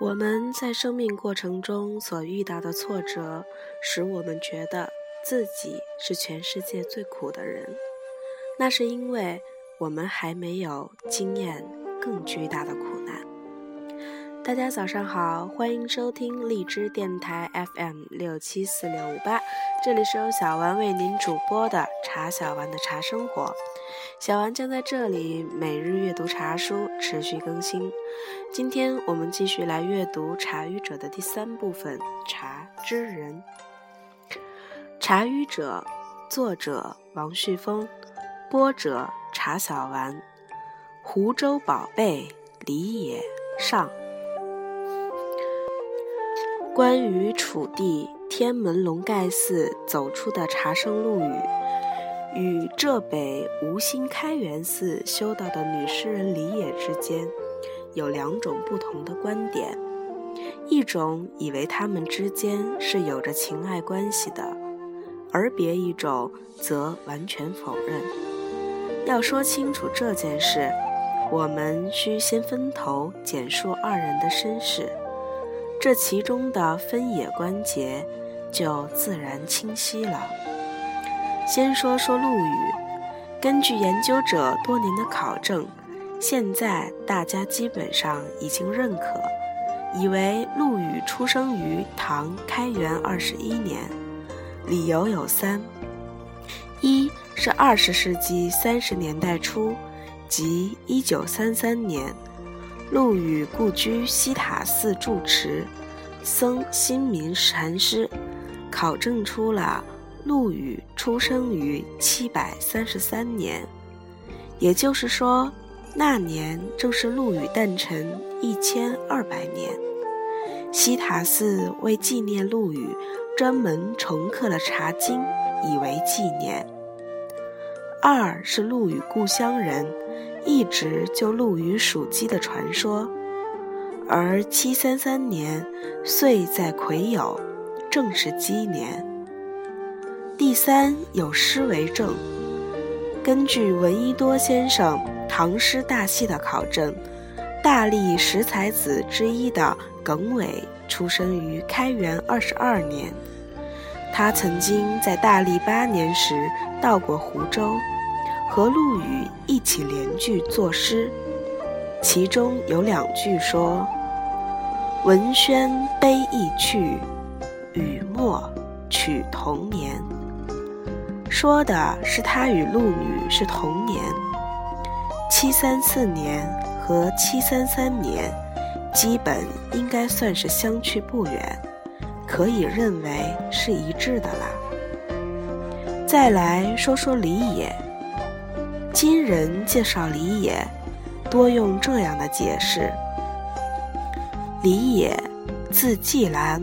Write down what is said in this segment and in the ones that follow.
我们在生命过程中所遇到的挫折，使我们觉得自己是全世界最苦的人。那是因为我们还没有经验更巨大的苦难。大家早上好，欢迎收听荔枝电台 FM 六七四六五八，这里是由小丸为您主播的茶小丸的茶生活。小丸将在这里每日阅读茶书，持续更新。今天我们继续来阅读《茶语者》的第三部分《茶之人》。《茶语者》作者王旭峰，播者茶小丸。湖州宝贝李野上。关于楚地天门龙盖寺走出的茶圣陆羽。与浙北吴兴开元寺修道的女诗人李野之间，有两种不同的观点：一种以为他们之间是有着情爱关系的，而别一种则完全否认。要说清楚这件事，我们需先分头简述二人的身世，这其中的分野关节就自然清晰了。先说说陆羽，根据研究者多年的考证，现在大家基本上已经认可，以为陆羽出生于唐开元二十一年。理由有三：一是二十世纪三十年代初，即一九三三年，陆羽故居西塔寺住持僧新民禅师考证出了。陆羽出生于七百三十三年，也就是说，那年正是陆羽诞辰一千二百年。西塔寺为纪念陆羽，专门重刻了茶经，以为纪念。二是陆羽故乡人一直就陆羽属鸡的传说，而七三三年岁在癸酉，正是鸡年。第三有诗为证，根据闻一多先生《唐诗大系》的考证，大历十才子之一的耿伟出生于开元二十二年。他曾经在大历八年时到过湖州，和陆羽一起联句作诗，其中有两句说：“文轩悲意去，雨墨取同年。”说的是他与陆羽是同年，七三四年和七三三年，基本应该算是相去不远，可以认为是一致的啦。再来说说李野，今人介绍李野，多用这样的解释：李野，字季兰，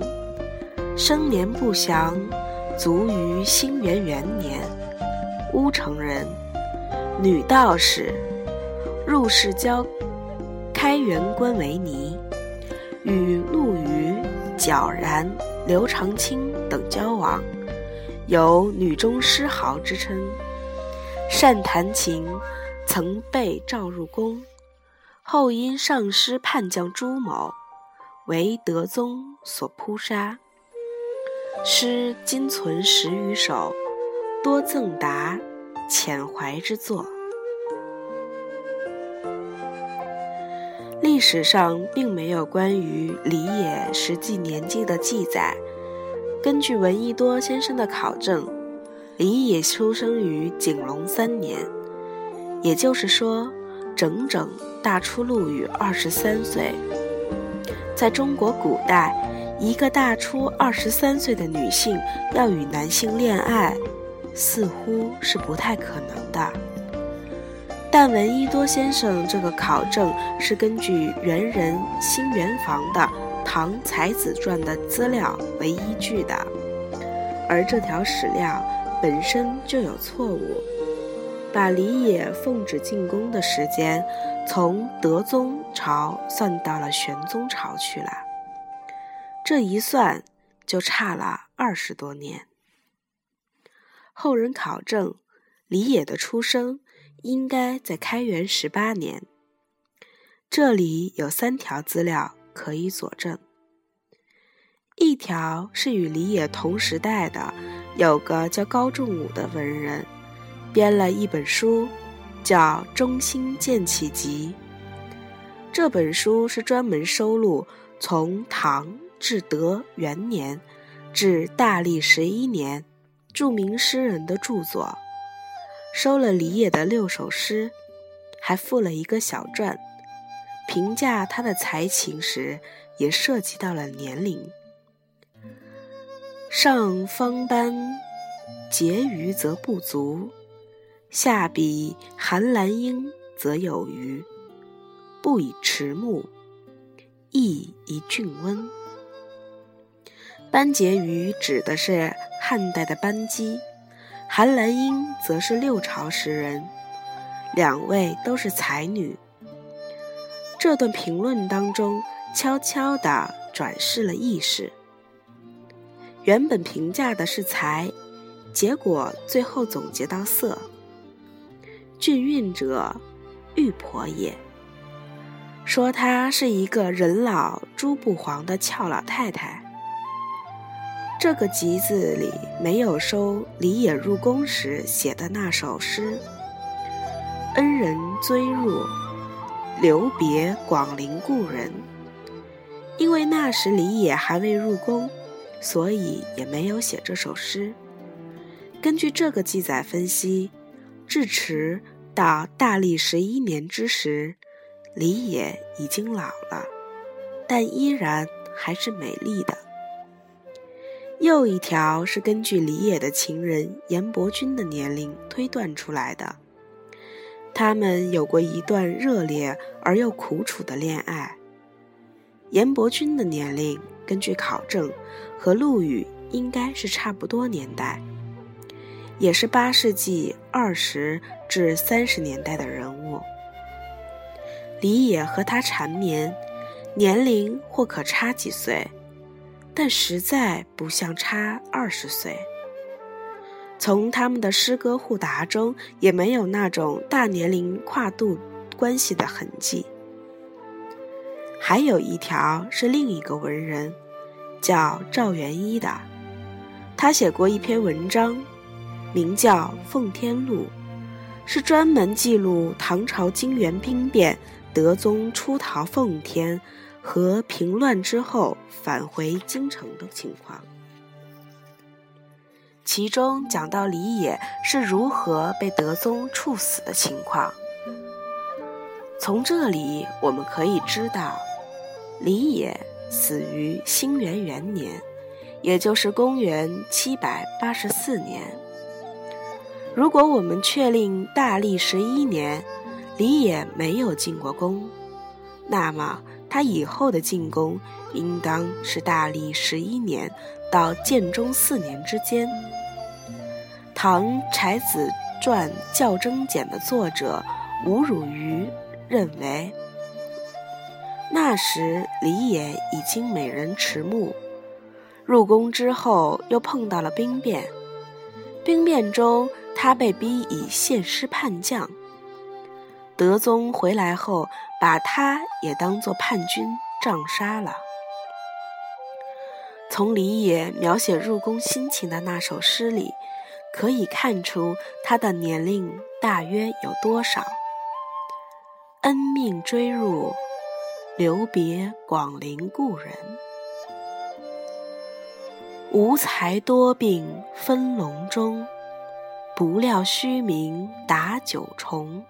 生年不详。卒于兴元元年，乌城人，女道士，入仕交开元官为尼，与陆羽、皎然、刘长卿等交往，有女中诗豪之称。善弹琴，曾被召入宫，后因上师叛将朱某，为德宗所扑杀。诗今存十余首，多赠答、遣怀之作。历史上并没有关于李野实际年纪的记载。根据闻一多先生的考证，李野出生于景隆三年，也就是说，整整大出陆羽二十三岁。在中国古代。一个大出二十三岁的女性要与男性恋爱，似乎是不太可能的。但闻一多先生这个考证是根据元人新元房的《唐才子传》的资料为依据的，而这条史料本身就有错误，把李野奉旨进宫的时间从德宗朝算到了玄宗朝去了。这一算就差了二十多年。后人考证，李野的出生应该在开元十八年。这里有三条资料可以佐证。一条是与李野同时代的，有个叫高仲武的文人，编了一本书，叫《中兴建起集》。这本书是专门收录从唐至德元年至大历十一年著名诗人的著作，收了李野的六首诗，还附了一个小传，评价他的才情时也涉及到了年龄。上方斑结余则不足，下比寒兰英则有余。不以迟暮，亦以峻温。班婕妤指的是汉代的班姬，韩兰英则是六朝诗人，两位都是才女。这段评论当中，悄悄地转世了意识。原本评价的是才，结果最后总结到色。俊韵者，玉婆也。说她是一个人老珠不黄的俏老太太。这个集子里没有收李野入宫时写的那首诗：“恩人追入，留别广陵故人。”因为那时李野还未入宫。所以也没有写这首诗。根据这个记载分析，至迟到大历十一年之时，李野已经老了，但依然还是美丽的。又一条是根据李野的情人严伯钧的年龄推断出来的，他们有过一段热烈而又苦楚的恋爱。严伯钧的年龄。根据考证，和陆羽应该是差不多年代，也是八世纪二十至三十年代的人物。李野和他缠绵，年龄或可差几岁，但实在不像差二十岁。从他们的诗歌互答中，也没有那种大年龄跨度关系的痕迹。还有一条是另一个文人。叫赵元一的，他写过一篇文章，名叫《奉天录》，是专门记录唐朝金元兵变、德宗出逃奉天和平乱之后返回京城的情况。其中讲到李野是如何被德宗处死的情况。从这里我们可以知道，李野。死于兴元元年，也就是公元七百八十四年。如果我们确定大历十一年李野没有进过宫，那么他以后的进宫应当是大历十一年到建中四年之间。《唐才子传校征简》的作者吴汝愚认为。那时，李野已经美人迟暮。入宫之后，又碰到了兵变。兵变中，他被逼以献师叛将。德宗回来后，把他也当作叛军杖杀了。从李野描写入宫心情的那首诗里，可以看出他的年龄大约有多少。恩命追入。留别广陵故人，无才多病分笼中，不料虚名达九重。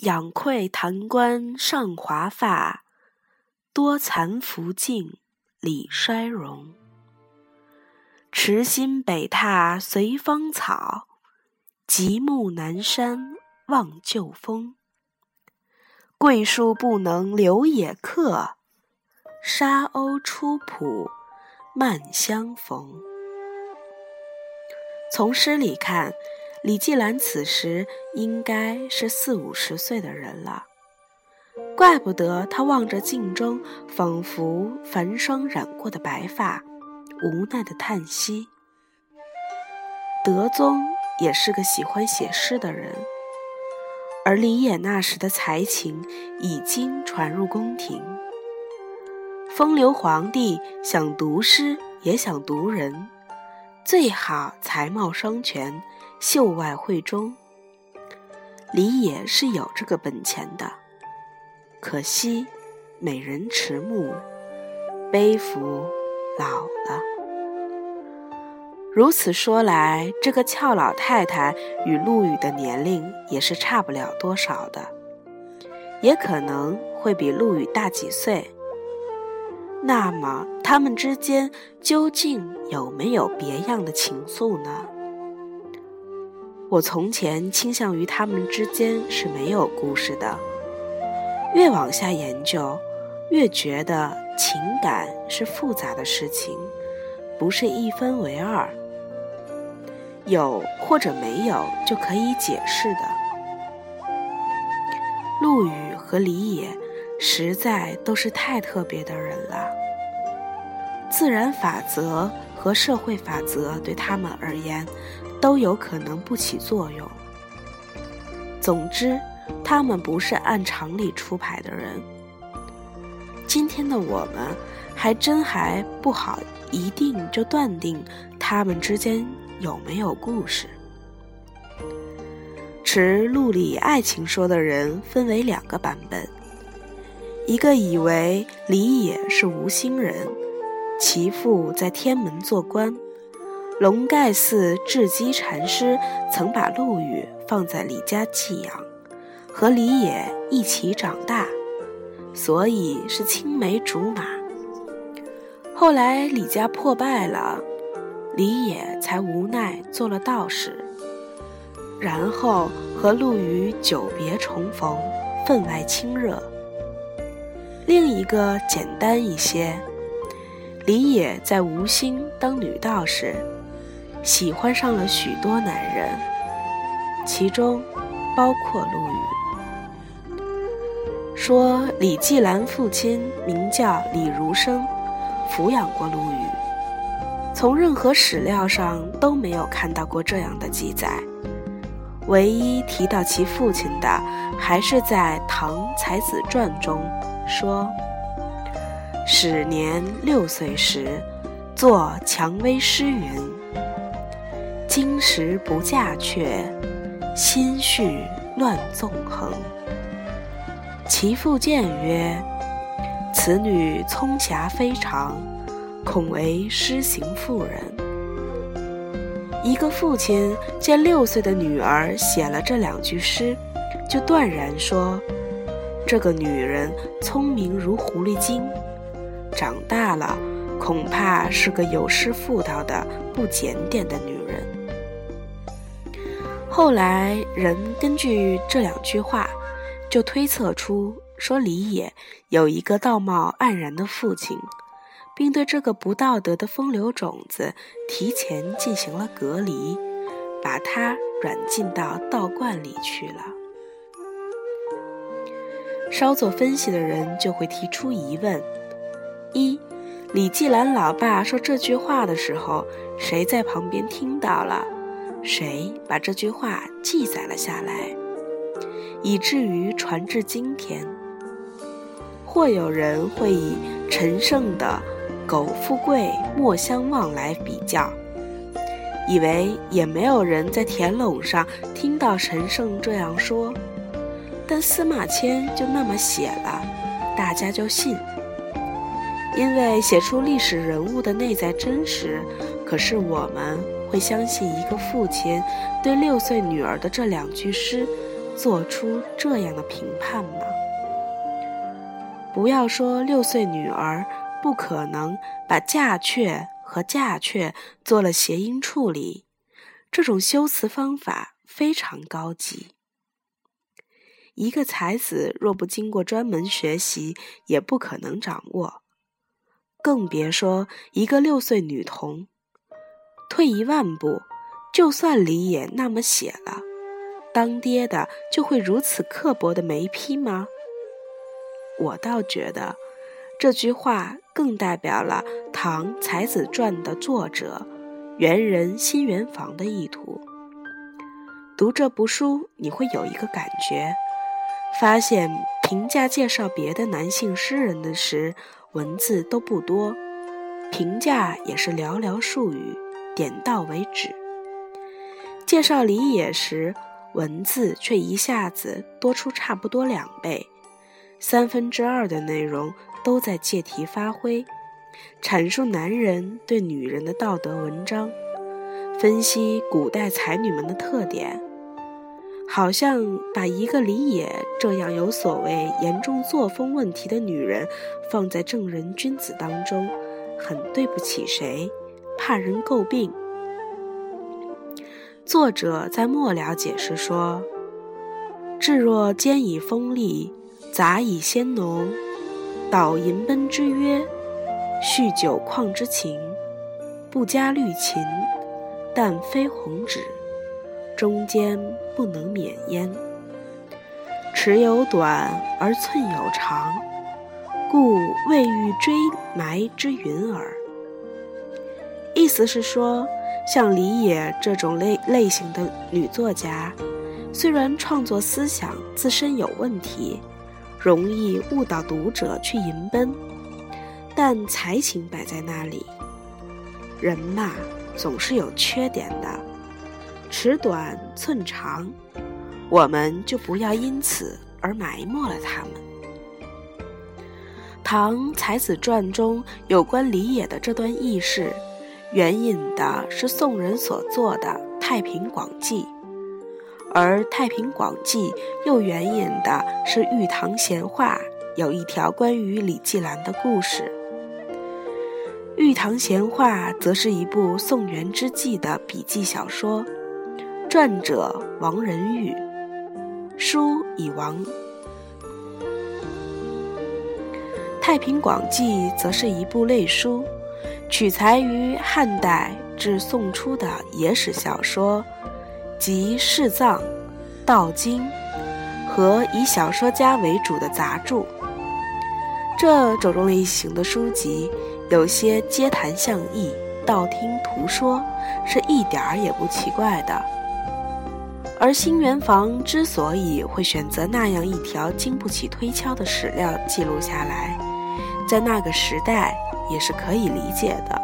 仰愧弹冠上华发，多残福尽李衰容。池心北踏随芳草，极目南山望旧峰。桂树不能留野客，沙鸥出浦慢相逢。从诗里看，李季兰此时应该是四五十岁的人了，怪不得他望着镜中仿佛繁霜染过的白发，无奈的叹息。德宗也是个喜欢写诗的人。而李野那时的才情已经传入宫廷。风流皇帝想读诗，也想读人，最好才貌双全，秀外慧中。李野是有这个本钱的，可惜美人迟暮，悲服老了。如此说来，这个俏老太太与陆羽的年龄也是差不了多少的，也可能会比陆羽大几岁。那么，他们之间究竟有没有别样的情愫呢？我从前倾向于他们之间是没有故事的，越往下研究，越觉得情感是复杂的事情，不是一分为二，有或者没有就可以解释的。陆羽和李野。实在都是太特别的人了。自然法则和社会法则对他们而言，都有可能不起作用。总之，他们不是按常理出牌的人。今天的我们，还真还不好一定就断定他们之间有没有故事。持陆里爱情说的人分为两个版本。一个以为李野是无心人，其父在天门做官，龙盖寺智积禅师曾把陆羽放在李家寄养，和李野一起长大，所以是青梅竹马。后来李家破败了，李野才无奈做了道士，然后和陆羽久别重逢，分外亲热。另一个简单一些，李野在吴兴当女道士，喜欢上了许多男人，其中包括陆羽。说李继兰父亲名叫李如生，抚养过陆羽，从任何史料上都没有看到过这样的记载，唯一提到其父亲的，还是在《唐才子传》中。说，始年六岁时，作蔷薇诗云：“今时不嫁却，心绪乱纵横。”其父见曰：“此女聪霞非常，恐为诗行妇人。”一个父亲见六岁的女儿写了这两句诗，就断然说。这个女人聪明如狐狸精，长大了恐怕是个有失妇道的不检点的女人。后来人根据这两句话，就推测出说李野有一个道貌岸然的父亲，并对这个不道德的风流种子提前进行了隔离，把他软禁到道观里去了。稍作分析的人就会提出疑问：一，李继兰老爸说这句话的时候，谁在旁边听到了？谁把这句话记载了下来，以至于传至今天？或有人会以陈胜的“苟富贵，莫相忘”来比较，以为也没有人在田垄上听到陈胜这样说。但司马迁就那么写了，大家就信，因为写出历史人物的内在真实。可是我们会相信一个父亲对六岁女儿的这两句诗，做出这样的评判吗？不要说六岁女儿不可能把嫁雀和嫁雀做了谐音处理，这种修辞方法非常高级。一个才子若不经过专门学习，也不可能掌握，更别说一个六岁女童。退一万步，就算李野那么写了，当爹的就会如此刻薄的没批吗？我倒觉得，这句话更代表了《唐才子传》的作者元人心圆房的意图。读这部书，你会有一个感觉，发现评价介绍别的男性诗人的时，文字都不多，评价也是寥寥数语，点到为止。介绍李野时，文字却一下子多出差不多两倍，三分之二的内容都在借题发挥，阐述男人对女人的道德文章，分析古代才女们的特点，好像把一个李野这样有所谓严重作风问题的女人放在正人君子当中，很对不起谁，怕人诟病。作者在末了解释说：“至若兼以锋利，杂以鲜浓，导银奔之约，叙酒况之情，不加绿琴，但非红纸，中间不能免焉。尺有短而寸有长，故未欲追埋之云耳。”意思是说。像李野这种类类型的女作家，虽然创作思想自身有问题，容易误导读者去迎奔，但才情摆在那里。人嘛，总是有缺点的，尺短寸长，我们就不要因此而埋没了他们。《唐才子传》中有关李野的这段轶事。援引的是宋人所作的《太平广记》，而《太平广记》又援引的是《玉堂闲话》，有一条关于李继兰的故事。《玉堂闲话》则是一部宋元之际的笔记小说，撰者王仁玉，书已亡。《太平广记》则是一部类书。取材于汉代至宋初的野史小说，及释藏、道经和以小说家为主的杂著。这种类型的书籍，有些街谈巷议、道听途说，是一点儿也不奇怪的。而新元房之所以会选择那样一条经不起推敲的史料记录下来，在那个时代。也是可以理解的，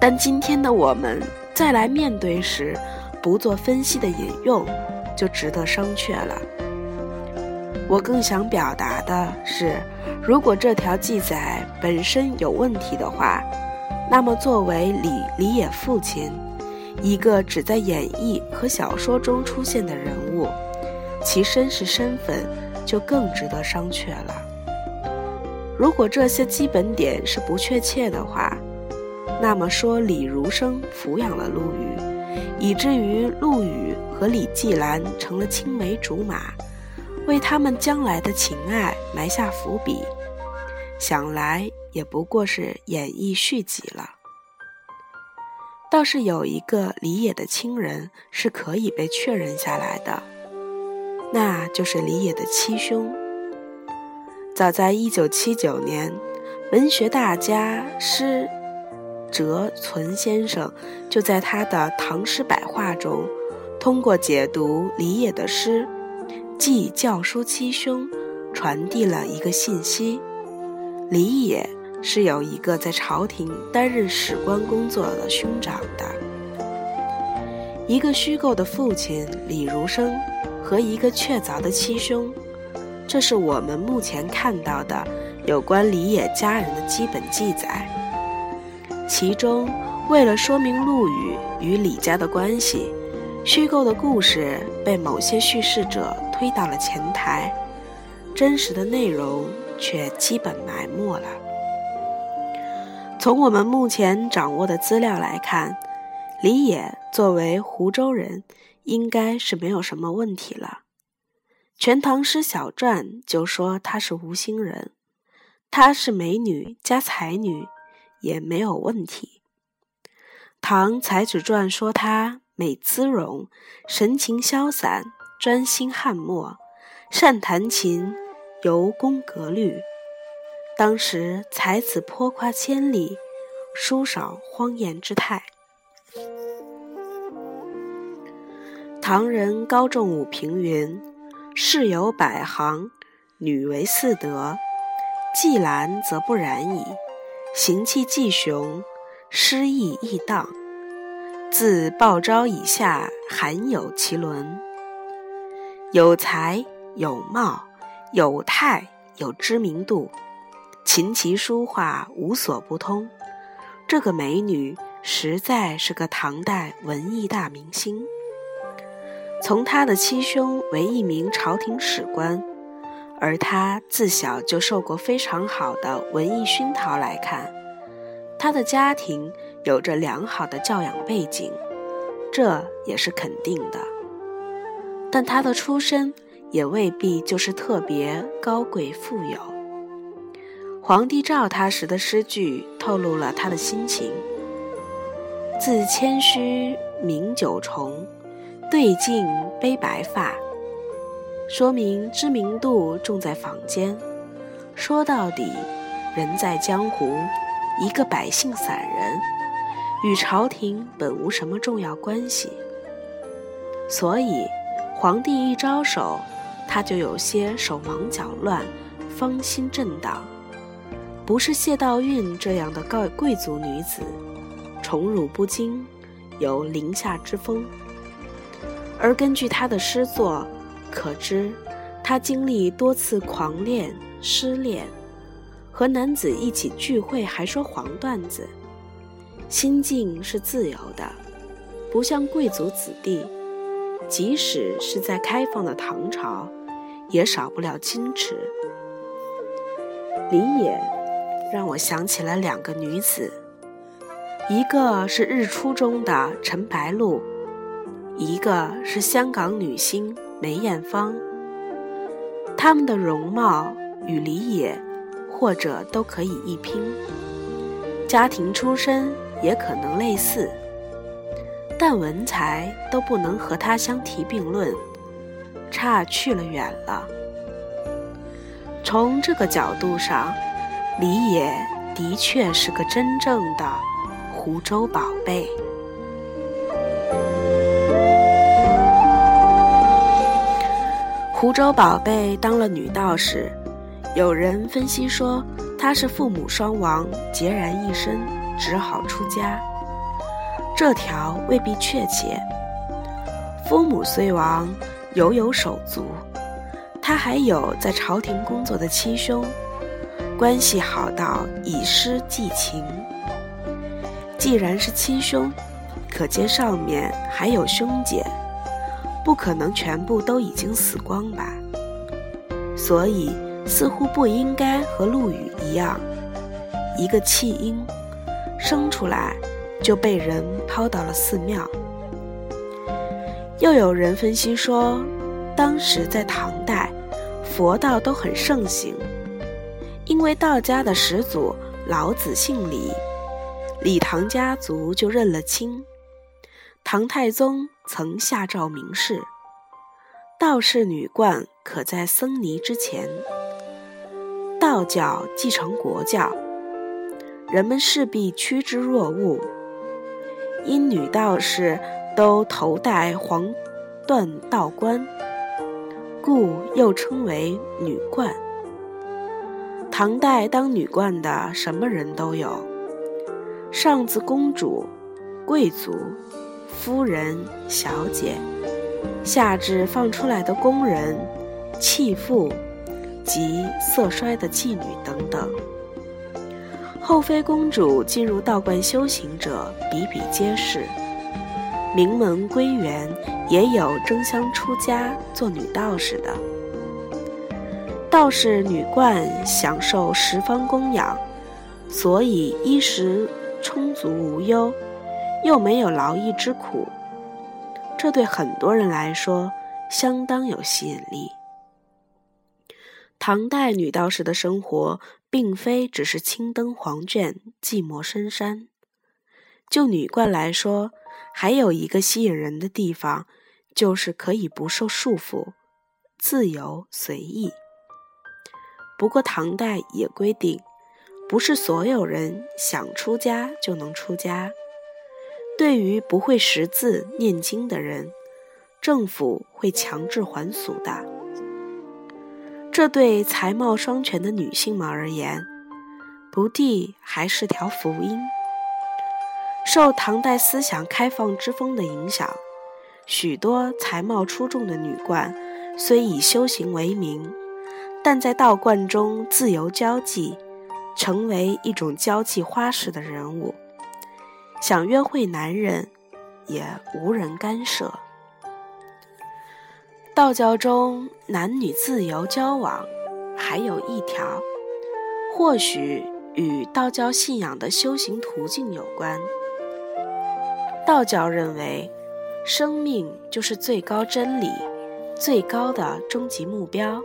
但今天的我们再来面对时，不做分析的引用，就值得商榷了。我更想表达的是，如果这条记载本身有问题的话，那么作为李李野父亲，一个只在演义和小说中出现的人物，其身世身份就更值得商榷了。如果这些基本点是不确切的话，那么说李儒生抚养了陆羽，以至于陆羽和李继兰成了青梅竹马，为他们将来的情爱埋下伏笔，想来也不过是演绎续集了。倒是有一个李野的亲人是可以被确认下来的，那就是李野的七兄。早在一九七九年，文学大家诗哲存先生就在他的《唐诗百话》中，通过解读李野的诗，既教书七兄，传递了一个信息：李野是有一个在朝廷担任史官工作的兄长的，一个虚构的父亲李如生和一个确凿的七兄。这是我们目前看到的有关李野家人的基本记载。其中，为了说明陆羽与李家的关系，虚构的故事被某些叙事者推到了前台，真实的内容却基本埋没了。从我们目前掌握的资料来看，李野作为湖州人，应该是没有什么问题了。《全唐诗小传》就说她是吴兴人，她是美女加才女，也没有问题。《唐才子传》说她美姿容，神情潇洒，专心翰墨，善弹琴，尤工格律。当时才子颇夸千里，书少荒言之态。唐人高仲武评云：“世有百行，女为四德。既兰则不然矣。行气既雄，诗意亦荡。自鲍昭以下，罕有其伦。有才，有貌，有态，有知名度。琴棋书画无所不通。这个美女实在是个唐代文艺大明星。”从她的七兄为一名朝廷史官，而他自小就受过非常好的文艺熏陶来看，他的家庭有着良好的教养背景，这也是肯定的。但他的出身也未必就是特别高贵富有。皇帝召他时的诗句透露了他的心情：“自谦虚名九重。”对镜悲白发，说明知名度重在坊间。说到底，人在江湖，一个百姓散人，与朝廷本无什么重要关系。所以，皇帝一招手，他就有些手忙脚乱，芳心震荡。不是谢道韫这样的高贵族女子，宠辱不惊，有凌下之风。而根据他的诗作，可知他经历多次狂恋、失恋，和男子一起聚会还说黄段子，心境是自由的，不像贵族子弟，即使是在开放的唐朝，也少不了矜持。李野让我想起了两个女子，一个是日出中的陈白露。一个是香港女星梅艳芳，他们的容貌与李野或者都可以一拼，家庭出身也可能类似，但文才都不能和他相提并论，差去了远了。从这个角度上，李野的确是个真正的湖州宝贝。湖州宝贝当了女道士，有人分析说她是父母双亡，孑然一身，只好出家。这条未必确切。父母虽亡，犹有手足，她还有在朝廷工作的亲兄，关系好到以诗寄情。既然是亲兄，可见上面还有兄姐。不可能全部都已经死光吧，所以似乎不应该和陆羽一样，一个弃婴生出来就被人抛到了寺庙。又有人分析说，当时在唐代，佛道都很盛行，因为道家的始祖老子姓李，李唐家族就认了亲。唐太宗曾下诏明示，道士女冠可在僧尼之前。道教继承国教，人们势必趋之若鹜。因女道士都头戴黄缎道冠，故又称为女冠。唐代当女冠的什么人都有，上自公主、贵族。夫人、小姐，下至放出来的工人、弃妇及色衰的妓女等等，后妃公主进入道观修行者比比皆是。名门闺园也有争相出家做女道士的。道士女冠享受十方供养，所以衣食充足无忧。又没有劳役之苦，这对很多人来说相当有吸引力。唐代女道士的生活并非只是青灯黄卷、寂寞深山。就女冠来说，还有一个吸引人的地方，就是可以不受束缚，自由随意。不过唐代也规定，不是所有人想出家就能出家。对于不会识字念经的人，政府会强制还俗的。这对才貌双全的女性们而言，不地还是条福音。受唐代思想开放之风的影响，许多才貌出众的女冠虽以修行为名，但在道观中自由交际，成为一种交际花式的人物。想约会男人，也无人干涉。道教中男女自由交往，还有一条，或许与道教信仰的修行途径有关。道教认为，生命就是最高真理，最高的终极目标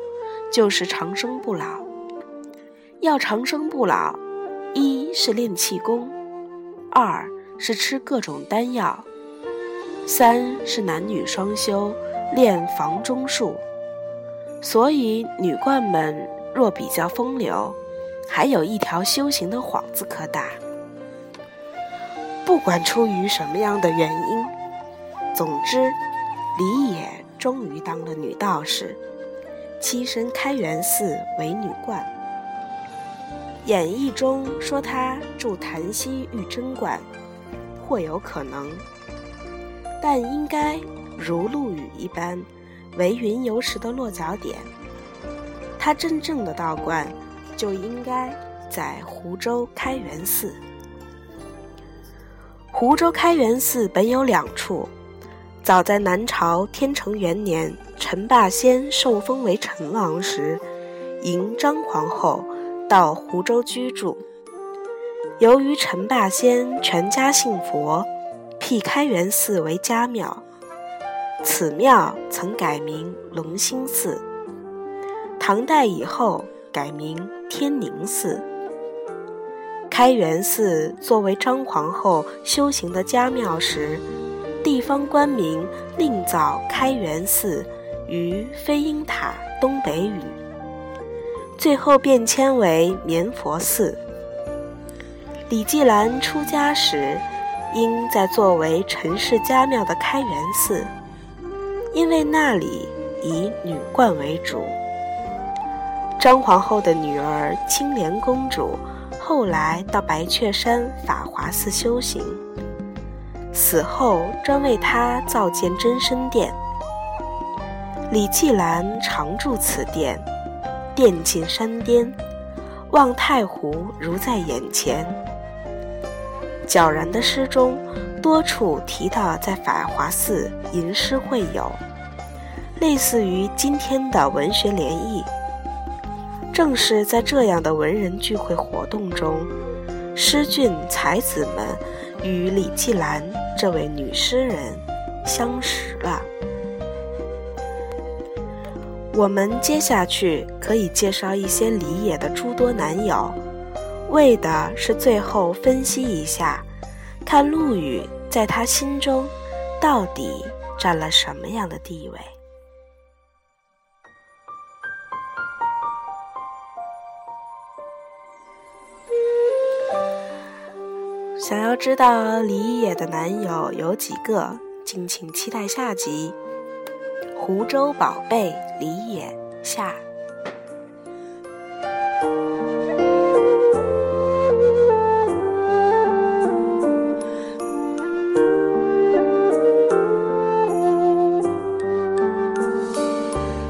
就是长生不老。要长生不老，一是练气功，二是吃各种丹药，三是男女双修。练房中术，所以女冠们若比较风流，还有一条修行的幌子可打。不管出于什么样的原因，总之，李野终于当了女道士，栖身开元寺为女冠。演义中说她住潭溪玉贞观，或有可能，但应该。如陆羽一般，为云游时的落脚点。他真正的道观就应该在湖州开元寺。湖州开元寺本有两处，早在南朝天成元年，陈霸先受封为陈王时，迎张皇后到湖州居住。由于陈霸先全家信佛，辟开元寺为家庙。此庙曾改名龙兴寺，唐代以后改名天宁寺。开元寺作为张皇后修行的家庙时，地方官民另造开元寺于飞鹰塔东北隅，最后变迁为绵佛寺。李继兰出家时，应在作为陈氏家庙的开元寺。因为那里以女冠为主，张皇后的女儿青莲公主后来到白雀山法华寺修行，死后专为她造建真身殿。李继兰常住此殿，殿近山巅，望太湖如在眼前。皎然的诗中。多处提到在法华寺吟诗会友，类似于今天的文学联谊。正是在这样的文人聚会活动中，诗俊才子们与李继兰这位女诗人相识了。我们接下去可以介绍一些李野的诸多男友，为的是最后分析一下。看陆羽在他心中到底占了什么样的地位？想要知道李野的男友有几个，敬请期待下集《湖州宝贝李野》下。